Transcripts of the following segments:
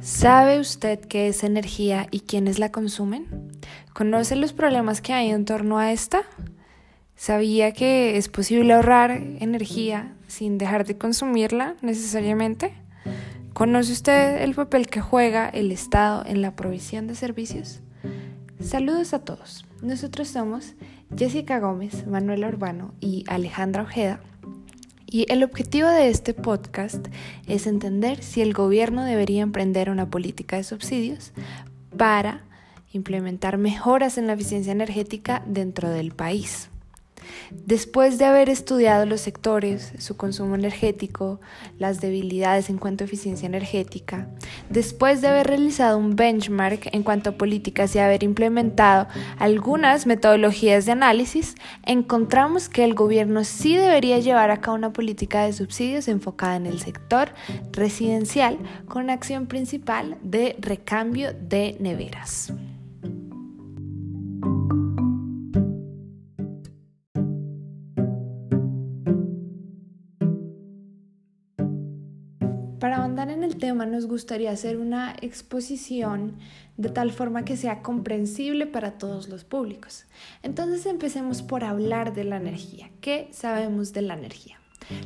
¿Sabe usted qué es energía y quiénes la consumen? ¿Conoce los problemas que hay en torno a esta? ¿Sabía que es posible ahorrar energía sin dejar de consumirla necesariamente? ¿Conoce usted el papel que juega el Estado en la provisión de servicios? Saludos a todos. Nosotros somos Jessica Gómez, Manuela Urbano y Alejandra Ojeda y el objetivo de este podcast es entender si el gobierno debería emprender una política de subsidios para implementar mejoras en la eficiencia energética dentro del país. Después de haber estudiado los sectores, su consumo energético, las debilidades en cuanto a eficiencia energética, después de haber realizado un benchmark en cuanto a políticas y haber implementado algunas metodologías de análisis, encontramos que el gobierno sí debería llevar a cabo una política de subsidios enfocada en el sector residencial con acción principal de recambio de neveras. Nos gustaría hacer una exposición de tal forma que sea comprensible para todos los públicos. Entonces empecemos por hablar de la energía. ¿Qué sabemos de la energía?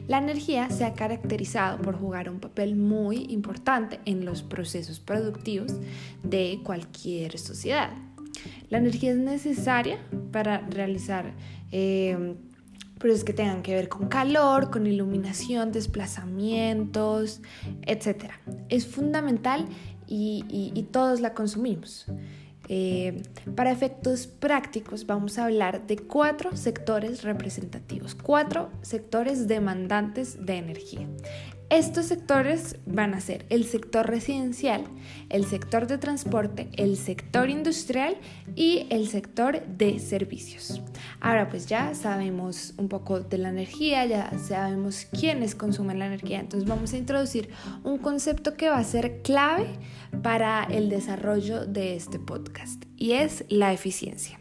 La energía se ha caracterizado por jugar un papel muy importante en los procesos productivos de cualquier sociedad. La energía es necesaria para realizar eh, es que tengan que ver con calor, con iluminación, desplazamientos, etc. Es fundamental y, todos la consumimos. Eh, para efectos prácticos vamos a hablar de cuatro sectores representativos, cuatro sectores demandantes de energía. Estos sectores van a ser el sector residencial, el sector de transporte, el sector industrial y el sector de servicios. Ahora pues ya sabemos un poco de la energía, ya sabemos quiénes consumen la energía, entonces vamos a introducir un concepto que va a ser clave para el desarrollo de este podcast y es la eficiencia.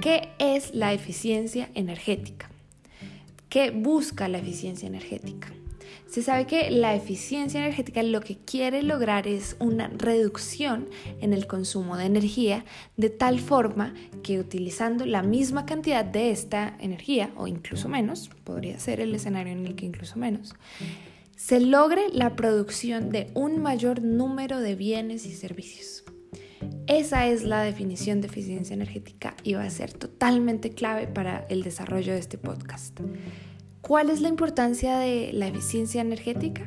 ¿Qué es la eficiencia energética? ¿Qué busca la eficiencia energética? Se sabe que la eficiencia energética lo que quiere lograr es una reducción en el consumo de energía de tal forma que utilizando la misma cantidad de esta energía o incluso menos, podría ser el escenario en el que incluso menos, se logre la producción de un mayor número de bienes y servicios. Esa es la definición de eficiencia energética y va a ser totalmente clave para el desarrollo de este podcast. ¿Cuál es la importancia de la eficiencia energética?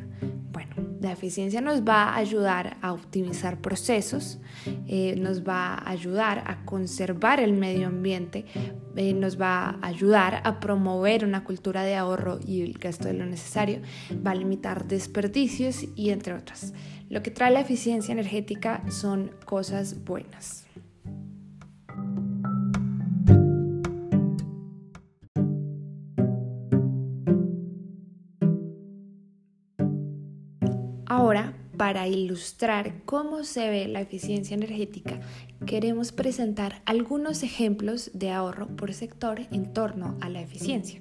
Bueno, la eficiencia nos va a ayudar a optimizar procesos, eh, nos va a ayudar a conservar el medio ambiente, eh, nos va a ayudar a promover una cultura de ahorro y el gasto de lo necesario, va a limitar desperdicios y entre otras. Lo que trae la eficiencia energética son cosas buenas. Ahora, para ilustrar cómo se ve la eficiencia energética, queremos presentar algunos ejemplos de ahorro por sector en torno a la eficiencia.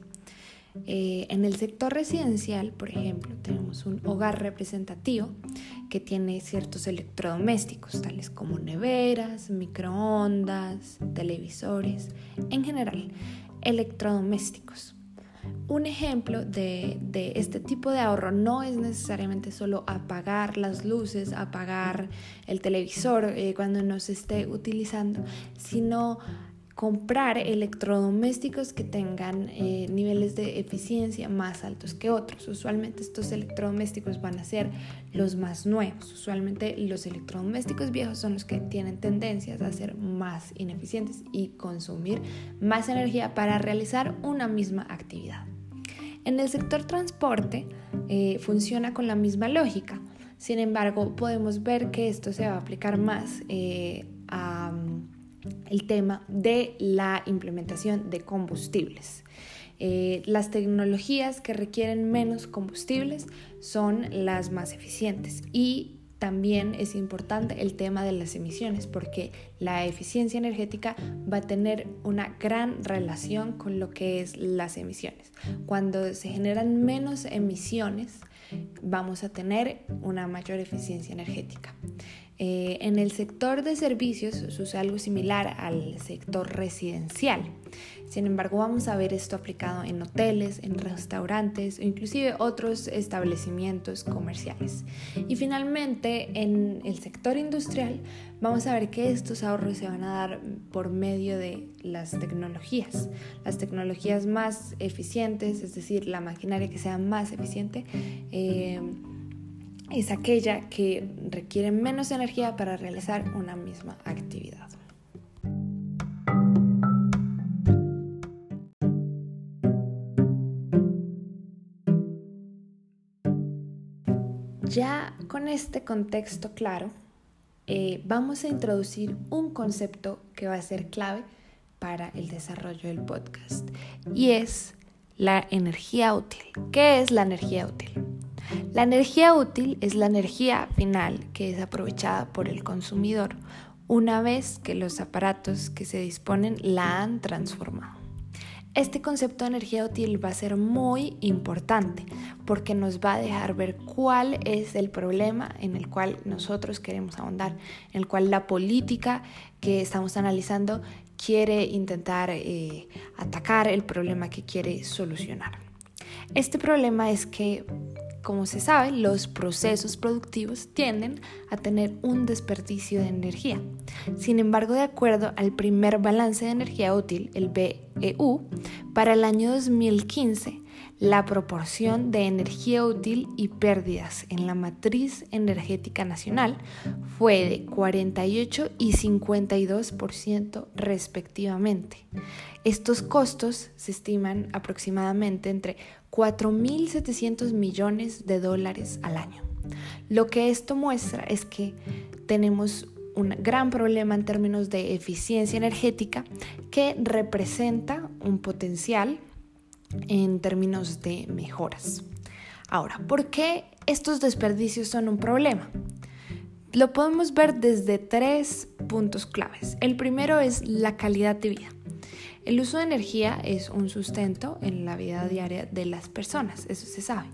Eh, en el sector residencial, por ejemplo, tenemos un hogar representativo que tiene ciertos electrodomésticos, tales como neveras, microondas, televisores, en general, electrodomésticos. Un ejemplo de, este tipo de ahorro no es necesariamente solo apagar las luces, apagar el televisor eh, cuando no se esté utilizando, sino comprar electrodomésticos que tengan eh, niveles de eficiencia más altos que otros. Usualmente estos electrodomésticos van a ser los más nuevos. Usualmente los electrodomésticos viejos son los que tienen tendencias a ser más ineficientes y consumir más energía para realizar una misma actividad. En el sector transporte eh, funciona con la misma lógica. Sin embargo, podemos ver que esto se va a aplicar más eh, a el tema de la implementación de combustibles. Eh, las tecnologías que requieren menos combustibles son las más eficientes y también es importante el tema de las emisiones porque la eficiencia energética va a tener una gran relación con lo que es las emisiones. Cuando se generan menos emisiones, vamos a tener una mayor eficiencia energética. Eh, en el sector de servicios sucede algo similar al sector residencial. Sin embargo, vamos a ver esto aplicado en hoteles, en restaurantes o inclusive otros establecimientos comerciales. Y finalmente, en el sector industrial, vamos a ver que estos ahorros se van a dar por medio de las tecnologías. Las tecnologías más eficientes, es decir, la maquinaria que sea más eficiente. Eh, es aquella que requiere menos energía para realizar una misma actividad. Ya con este contexto claro, eh, vamos a introducir un concepto que va a ser clave para el desarrollo del podcast y es la energía útil. ¿Qué es la energía útil? La energía útil es la energía final que es aprovechada por el consumidor una vez que los aparatos que se disponen la han transformado. Este concepto de energía útil va a ser muy importante porque nos va a dejar ver cuál es el problema en el cual nosotros queremos ahondar, en el cual la política que estamos analizando quiere intentar eh, atacar el problema que quiere solucionar. Este problema es que como se sabe, los procesos productivos tienden a tener un desperdicio de energía. Sin embargo, de acuerdo al primer balance de energía útil, el BEU, para el año 2015, la proporción de energía útil y pérdidas en la matriz energética nacional fue de 48 y 52% respectivamente. Estos costos se estiman aproximadamente entre 4.700 millones de dólares al año. Lo que esto muestra es que tenemos un gran problema en términos de eficiencia energética que representa un potencial en términos de mejoras. Ahora, ¿por qué estos desperdicios son un problema? Lo podemos ver desde tres puntos claves. El primero es la calidad de vida. El uso de energía es un sustento en la vida diaria de las personas, eso se sabe.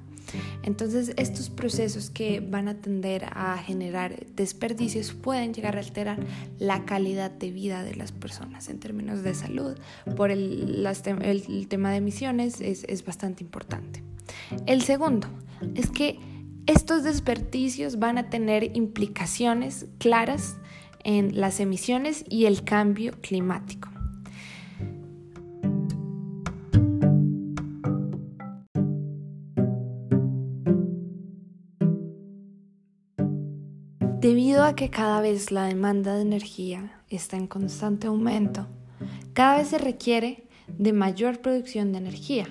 Entonces, estos procesos que van a tender a generar desperdicios pueden llegar a alterar la calidad de vida de las personas en términos de salud. Por el, el tema de emisiones es, es bastante importante. El segundo es que estos desperdicios van a tener implicaciones claras en las emisiones y el cambio climático. Que cada vez la demanda de energía está en constante aumento, cada vez se requiere de mayor producción de energía,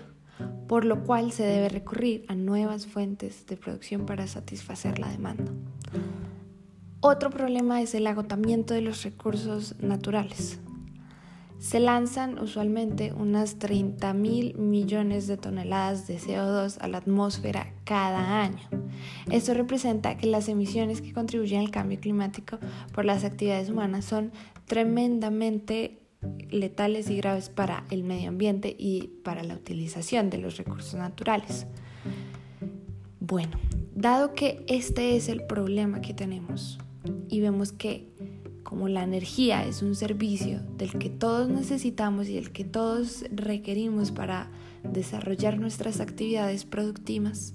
por lo cual se debe recurrir a nuevas fuentes de producción para satisfacer la demanda. Otro problema es el agotamiento de los recursos naturales se lanzan usualmente unas 30 mil millones de toneladas de CO2 a la atmósfera cada año. Esto representa que las emisiones que contribuyen al cambio climático por las actividades humanas son tremendamente letales y graves para el medio ambiente y para la utilización de los recursos naturales. Bueno, dado que este es el problema que tenemos y vemos que como la energía es un servicio del que todos necesitamos y el que todos requerimos para desarrollar nuestras actividades productivas,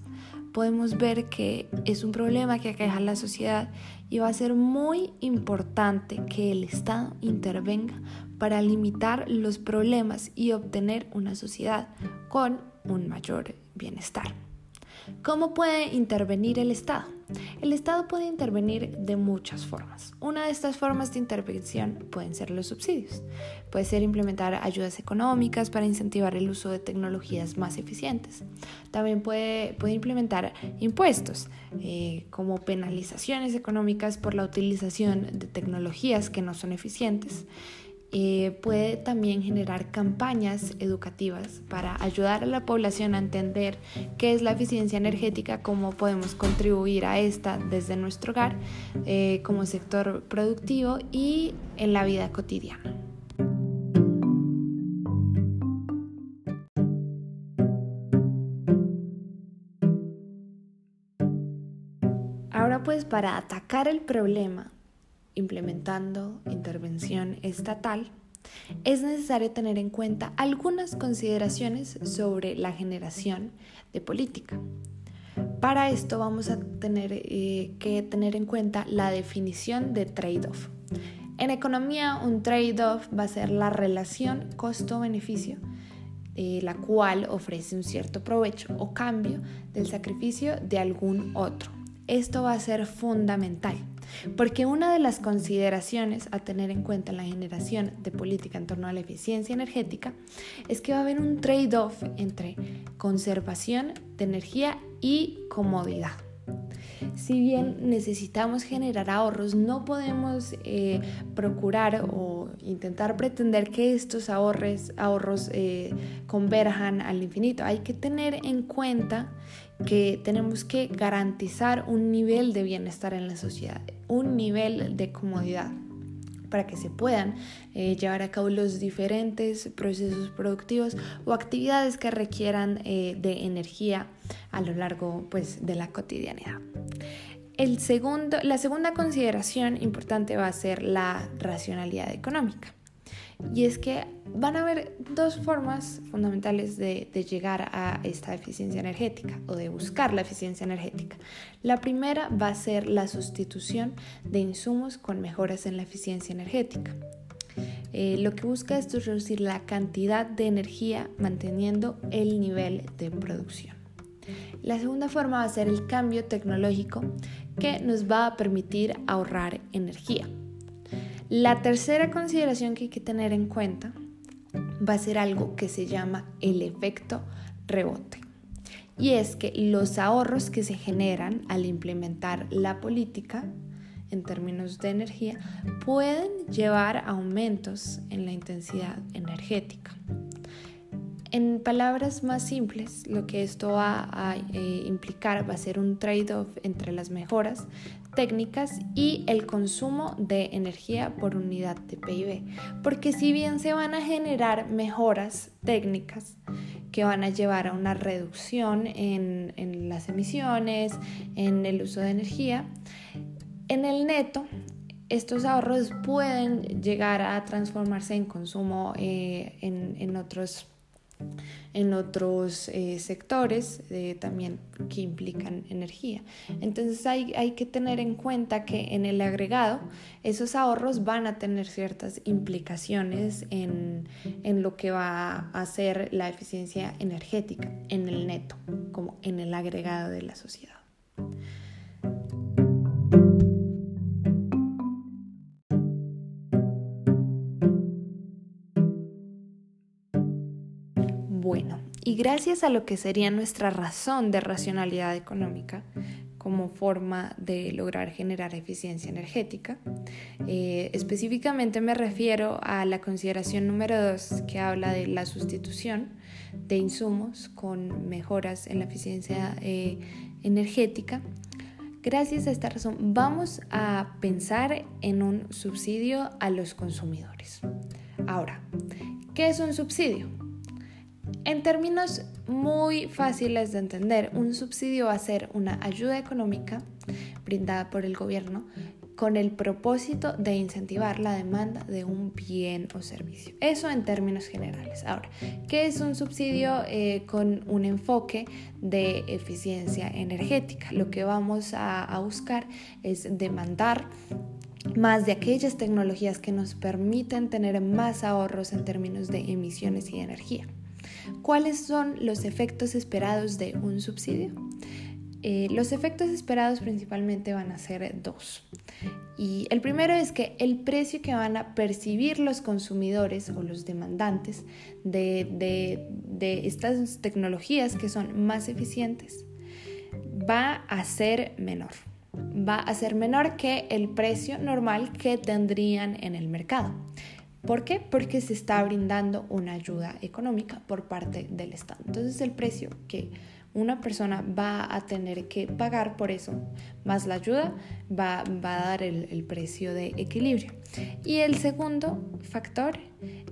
podemos ver que es un problema que aqueja a la sociedad y va a ser muy importante que el Estado intervenga para limitar los problemas y obtener una sociedad con un mayor bienestar. ¿Cómo puede intervenir el Estado? El Estado puede intervenir de muchas formas. Una de estas formas de intervención pueden ser los subsidios. Puede ser implementar ayudas económicas para incentivar el uso de tecnologías más eficientes. También puede, puede implementar impuestos, eh, como penalizaciones económicas por la utilización de tecnologías que no son eficientes. Eh, puede también generar campañas educativas para ayudar a la población a entender qué es la eficiencia energética, cómo podemos contribuir a esta desde nuestro hogar eh, como sector productivo y en la vida cotidiana. Ahora pues para atacar el problema, implementando intervención estatal, es necesario tener en cuenta algunas consideraciones sobre la generación de política. Para esto vamos a tener eh, que tener en cuenta la definición de trade-off. En economía, un trade-off va a ser la relación costo-beneficio, eh, la cual ofrece un cierto provecho o cambio del sacrificio de algún otro. Esto va a ser fundamental porque una de las consideraciones a tener en cuenta en la generación de política en torno a la eficiencia energética es que va a haber un trade-off entre conservación de energía y comodidad. Si bien necesitamos generar ahorros, no podemos eh, procurar o intentar pretender que estos ahorros, ahorros eh, converjan al infinito. Hay que tener en cuenta que tenemos que garantizar un nivel de bienestar en la sociedad, un nivel de comodidad para que se puedan eh, llevar a cabo los diferentes procesos productivos o actividades que requieran eh, de energía a lo largo pues, de la cotidianidad. El segundo, la segunda consideración importante va a ser la racionalidad económica. Y es que van a haber dos formas fundamentales de, llegar a esta eficiencia energética o de buscar la eficiencia energética. La primera va a ser la sustitución de insumos con mejoras en la eficiencia energética. Eh, lo que busca esto es reducir la cantidad de energía manteniendo el nivel de producción. La segunda forma va a ser el cambio tecnológico que nos va a permitir ahorrar energía. La tercera consideración que hay que tener en cuenta va a ser algo que se llama el efecto rebote. Y es que los ahorros que se generan al implementar la política en términos de energía pueden llevar a aumentos en la intensidad energética. En palabras más simples, lo que esto va a eh, implicar va a ser un trade-off entre las mejoras técnicas y el consumo de energía por unidad de PIB. Porque si bien se van a generar mejoras técnicas que van a llevar a una reducción en, las emisiones, en el uso de energía, en el neto estos ahorros pueden llegar a transformarse en consumo eh, en, en otros en otros eh, sectores eh, también que implican energía. Entonces hay, hay, que tener en cuenta que en el agregado esos ahorros van a tener ciertas implicaciones en, en lo que va a ser la eficiencia energética en el neto, como en el agregado de la sociedad. Y gracias a lo que sería nuestra razón de racionalidad económica como forma de lograr generar eficiencia energética, eh, específicamente me refiero a la consideración número dos que habla de la sustitución de insumos con mejoras en la eficiencia eh, energética. Gracias a esta razón vamos a pensar en un subsidio a los consumidores. Ahora, ¿qué es un subsidio? En términos muy fáciles de entender, un subsidio va a ser una ayuda económica brindada por el gobierno con el propósito de incentivar la demanda de un bien o servicio. Eso en términos generales. Ahora, ¿qué es un subsidio eh, con un enfoque de eficiencia energética? Lo que vamos a buscar es demandar más de aquellas tecnologías que nos permiten tener más ahorros en términos de emisiones y energía. ¿Cuáles son los efectos esperados de un subsidio? Eh, los efectos esperados principalmente van a ser dos. Y el primero es que el precio que van a percibir los consumidores o los demandantes de, de estas tecnologías que son más eficientes va a ser menor. Va a ser menor que el precio normal que tendrían en el mercado. ¿Por qué? Porque se está brindando una ayuda económica por parte del Estado. Entonces el precio que una persona va a tener que pagar por eso, más la ayuda, va, a dar el, el, precio de equilibrio. Y el segundo factor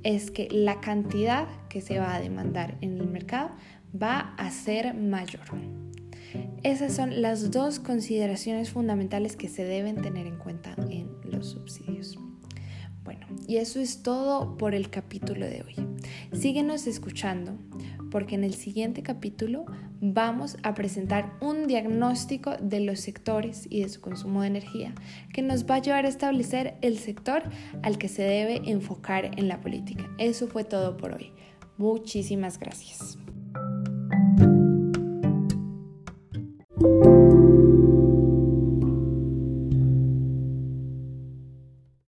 es que la cantidad que se va a demandar en el mercado va a ser mayor. Esas son las dos consideraciones fundamentales que se deben tener en cuenta en los subsidios. Y eso es todo por el capítulo de hoy. Síguenos escuchando porque en el siguiente capítulo vamos a presentar un diagnóstico de los sectores y de su consumo de energía que nos va a llevar a establecer el sector al que se debe enfocar en la política. Eso fue todo por hoy. Muchísimas gracias.